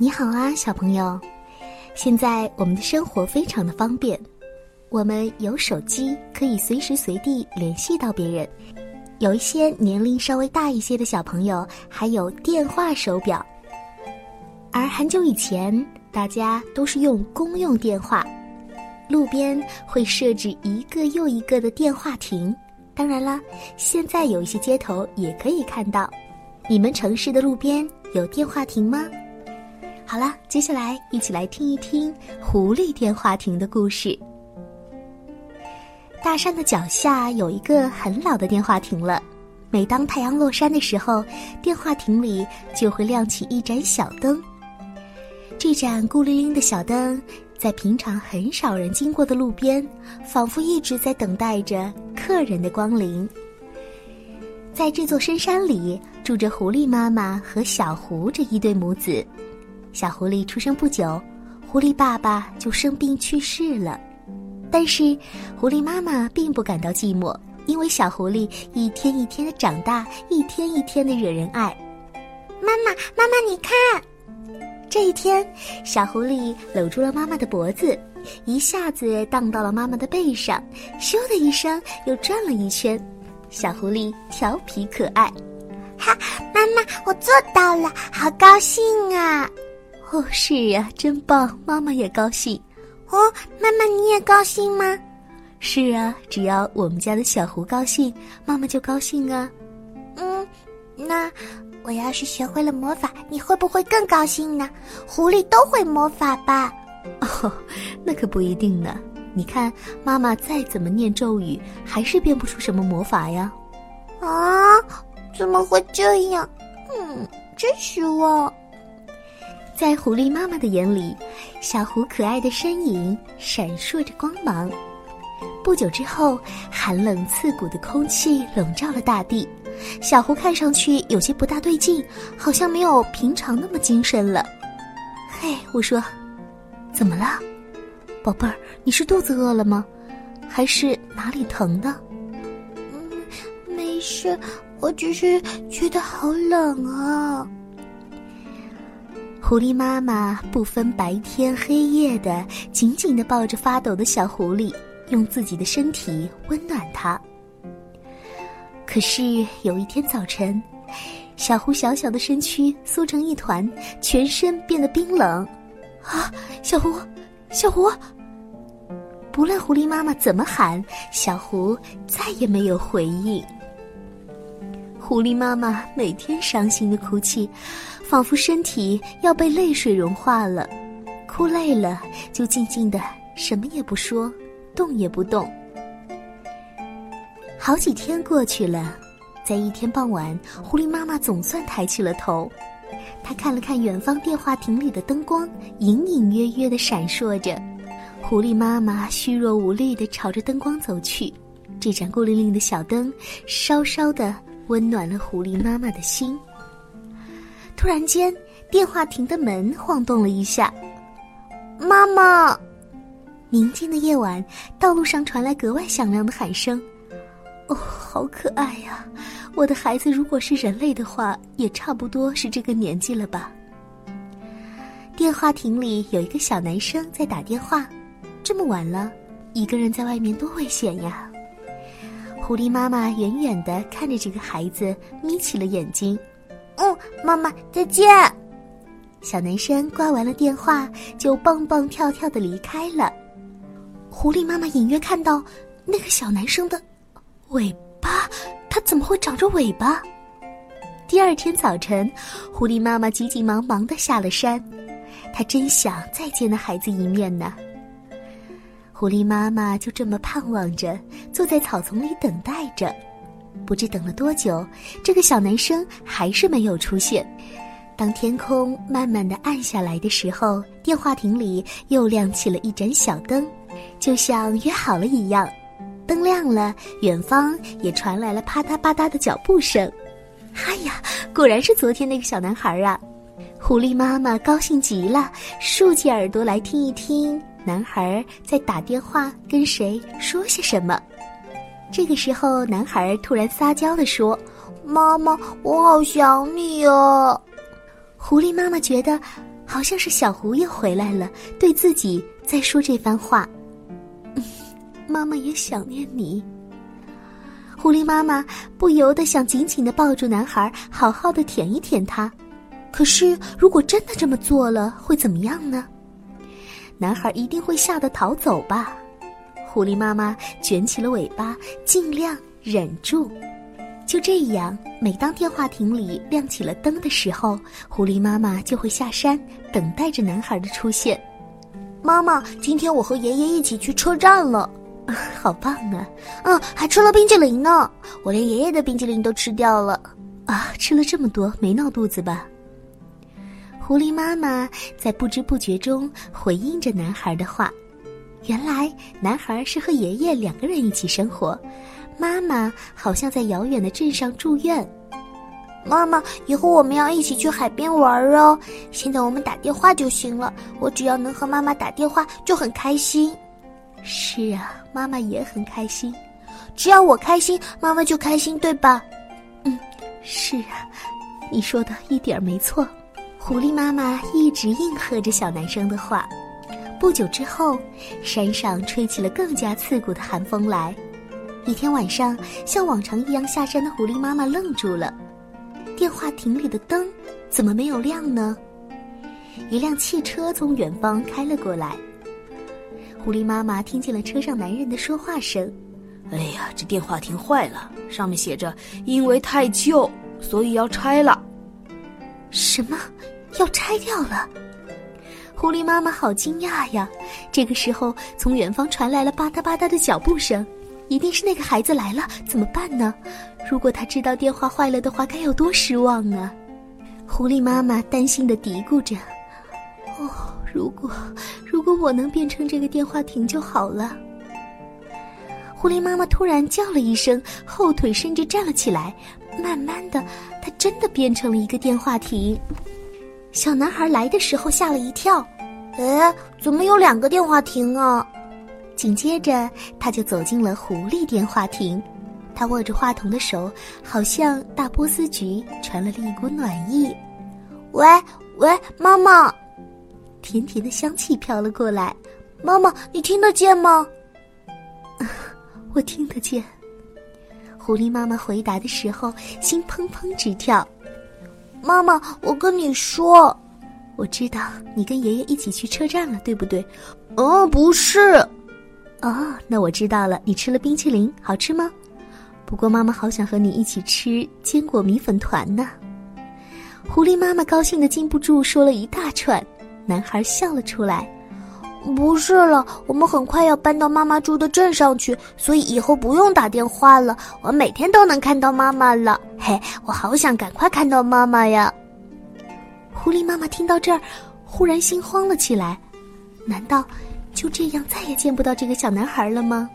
你好啊，小朋友！现在我们的生活非常的方便，我们有手机，可以随时随地联系到别人。有一些年龄稍微大一些的小朋友，还有电话手表。而很久以前，大家都是用公用电话，路边会设置一个又一个的电话亭。当然啦，现在有一些街头也可以看到。你们城市的路边有电话亭吗？好了，接下来一起来听一听狐狸电话亭的故事。大山的脚下有一个很老的电话亭了，每当太阳落山的时候，电话亭里就会亮起一盏小灯。这盏孤零零的小灯，在平常很少人经过的路边，仿佛一直在等待着客人的光临。在这座深山里，住着狐狸妈妈和小狐这一对母子。小狐狸出生不久，狐狸爸爸就生病去世了。但是，狐狸妈妈并不感到寂寞，因为小狐狸一天一天的长大，一天一天的惹人爱。妈妈，妈妈，你看，这一天，小狐狸搂住了妈妈的脖子，一下子荡到了妈妈的背上，咻的一声又转了一圈。小狐狸调皮可爱，哈，妈妈，我做到了，好高兴啊！哦，是呀，真棒！妈妈也高兴。哦，妈妈你也高兴吗？是啊，只要我们家的小狐高兴，妈妈就高兴啊。嗯，那我要是学会了魔法，你会不会更高兴呢？狐狸都会魔法吧？哦，那可不一定呢。你看，妈妈再怎么念咒语，还是变不出什么魔法呀。啊，怎么会这样？嗯，真失望。在狐狸妈妈的眼里，小狐可爱的身影闪烁着光芒。不久之后，寒冷刺骨的空气笼罩了大地，小狐看上去有些不大对劲，好像没有平常那么精神了。嘿，我说，怎么了，宝贝儿？你是肚子饿了吗？还是哪里疼的？嗯，没事，我只是觉得好冷啊。狐狸妈妈不分白天黑夜的紧紧的抱着发抖的小狐狸，用自己的身体温暖它。可是有一天早晨，小狐小小的身躯缩成一团，全身变得冰冷。啊，小狐，小狐！不论狐狸妈妈怎么喊，小狐再也没有回应。狐狸妈妈每天伤心的哭泣。仿佛身体要被泪水融化了，哭累了就静静的什么也不说，动也不动。好几天过去了，在一天傍晚，狐狸妈妈总算抬起了头，她看了看远方电话亭里的灯光，隐隐约约的闪烁着。狐狸妈妈虚弱无力的朝着灯光走去，这盏孤零零的小灯，稍稍的温暖了狐狸妈妈的心。突然间，电话亭的门晃动了一下。妈妈，宁静的夜晚，道路上传来格外响亮的喊声。哦，好可爱呀！我的孩子，如果是人类的话，也差不多是这个年纪了吧？电话亭里有一个小男生在打电话。这么晚了，一个人在外面多危险呀！狐狸妈妈远远的看着这个孩子，眯起了眼睛。嗯，妈妈再见。小男生挂完了电话，就蹦蹦跳跳的离开了。狐狸妈妈隐约看到那个小男生的尾巴，他怎么会长着尾巴？第二天早晨，狐狸妈妈急急忙忙的下了山，她真想再见那孩子一面呢。狐狸妈妈就这么盼望着，坐在草丛里等待着。不知等了多久，这个小男生还是没有出现。当天空慢慢的暗下来的时候，电话亭里又亮起了一盏小灯，就像约好了一样。灯亮了，远方也传来了啪嗒啪嗒的脚步声。哎呀，果然是昨天那个小男孩啊！狐狸妈妈高兴极了，竖起耳朵来听一听，男孩在打电话跟谁说些什么。这个时候，男孩突然撒娇地说：“妈妈，我好想你哦。”狐狸妈妈觉得好像是小狐又回来了，对自己在说这番话。妈妈也想念你。狐狸妈妈不由得想紧紧的抱住男孩，好好的舔一舔他。可是，如果真的这么做了，会怎么样呢？男孩一定会吓得逃走吧。狐狸妈妈卷起了尾巴，尽量忍住。就这样，每当电话亭里亮起了灯的时候，狐狸妈妈就会下山，等待着男孩的出现。妈妈，今天我和爷爷一起去车站了，好棒啊！嗯，还吃了冰淇淋呢，我连爷爷的冰淇淋都吃掉了。啊，吃了这么多，没闹肚子吧？狐狸妈妈在不知不觉中回应着男孩的话。原来，男孩是和爷爷两个人一起生活，妈妈好像在遥远的镇上住院。妈妈，以后我们要一起去海边玩哦。现在我们打电话就行了，我只要能和妈妈打电话就很开心。是啊，妈妈也很开心。只要我开心，妈妈就开心，对吧？嗯，是啊，你说的一点没错。狐狸妈妈一直应和着小男生的话。不久之后，山上吹起了更加刺骨的寒风来。一天晚上，像往常一样下山的狐狸妈妈愣住了。电话亭里的灯怎么没有亮呢？一辆汽车从远方开了过来。狐狸妈妈听见了车上男人的说话声：“哎呀，这电话亭坏了，上面写着因为太旧，所以要拆了。”什么？要拆掉了！狐狸妈妈好惊讶呀！这个时候，从远方传来了吧嗒吧嗒的脚步声，一定是那个孩子来了。怎么办呢？如果他知道电话坏了的话，该有多失望啊！狐狸妈妈担心的嘀咕着：“哦，如果如果我能变成这个电话亭就好了。”狐狸妈妈突然叫了一声，后腿甚至站了起来，慢慢的，它真的变成了一个电话亭。小男孩来的时候吓了一跳，哎，怎么有两个电话亭啊？紧接着他就走进了狐狸电话亭，他握着话筒的手好像大波斯菊传来了一股暖意。喂喂，妈妈，甜甜的香气飘了过来，妈妈，你听得见吗？我听得见。狐狸妈妈回答的时候，心砰砰直跳。妈妈，我跟你说，我知道你跟爷爷一起去车站了，对不对？哦，不是。哦，那我知道了。你吃了冰淇淋，好吃吗？不过妈妈好想和你一起吃坚果米粉团呢。狐狸妈妈高兴的禁不住说了一大串，男孩笑了出来。不是了，我们很快要搬到妈妈住的镇上去，所以以后不用打电话了。我每天都能看到妈妈了。嘿，我好想赶快看到妈妈呀！狐狸妈妈听到这儿，忽然心慌了起来。难道就这样再也见不到这个小男孩了吗？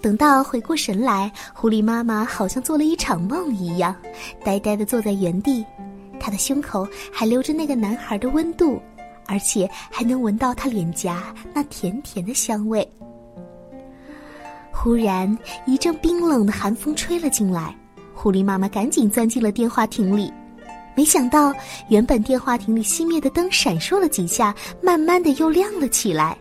等到回过神来，狐狸妈妈好像做了一场梦一样，呆呆的坐在原地，她的胸口还留着那个男孩的温度。而且还能闻到他脸颊那甜甜的香味。忽然，一阵冰冷的寒风吹了进来，狐狸妈妈赶紧钻进了电话亭里。没想到，原本电话亭里熄灭的灯闪烁了几下，慢慢的又亮了起来。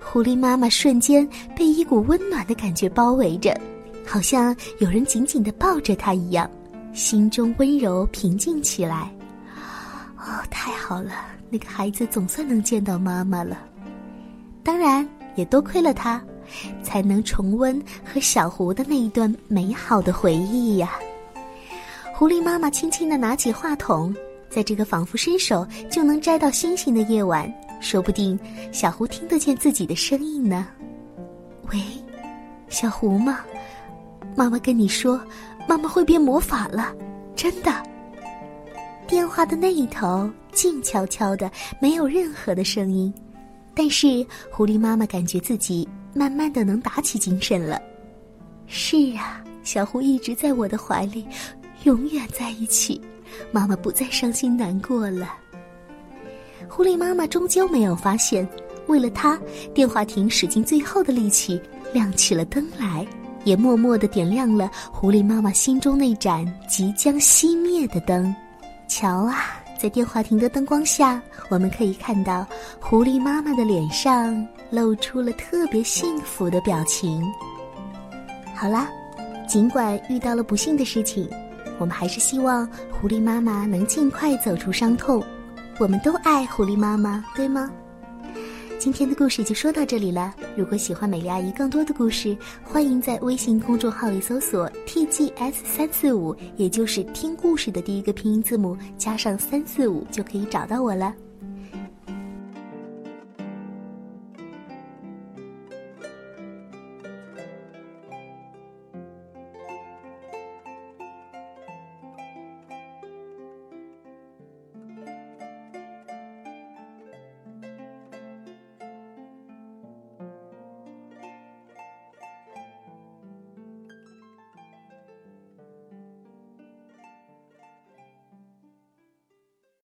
狐狸妈妈瞬间被一股温暖的感觉包围着，好像有人紧紧的抱着她一样，心中温柔平静起来。哦，太好了！那个孩子总算能见到妈妈了，当然也多亏了他，才能重温和小狐的那一段美好的回忆呀。狐狸妈妈轻轻的拿起话筒，在这个仿佛伸手就能摘到星星的夜晚，说不定小狐听得见自己的声音呢。喂，小狐吗？妈妈跟你说，妈妈会变魔法了，真的。电话的那一头。静悄悄的，没有任何的声音，但是狐狸妈妈感觉自己慢慢的能打起精神了。是啊，小狐一直在我的怀里，永远在一起，妈妈不再伤心难过了。狐狸妈妈终究没有发现，为了它，电话亭使尽最后的力气亮起了灯来，也默默的点亮了狐狸妈妈心中那盏即将熄灭的灯。瞧啊！在电话亭的灯光下，我们可以看到狐狸妈妈的脸上露出了特别幸福的表情。好啦，尽管遇到了不幸的事情，我们还是希望狐狸妈妈能尽快走出伤痛。我们都爱狐狸妈妈，对吗？今天的故事就说到这里了。如果喜欢美丽阿姨更多的故事，欢迎在微信公众号里搜索 “tgs 三四五”，也就是听故事的第一个拼音字母加上三四五，就可以找到我了。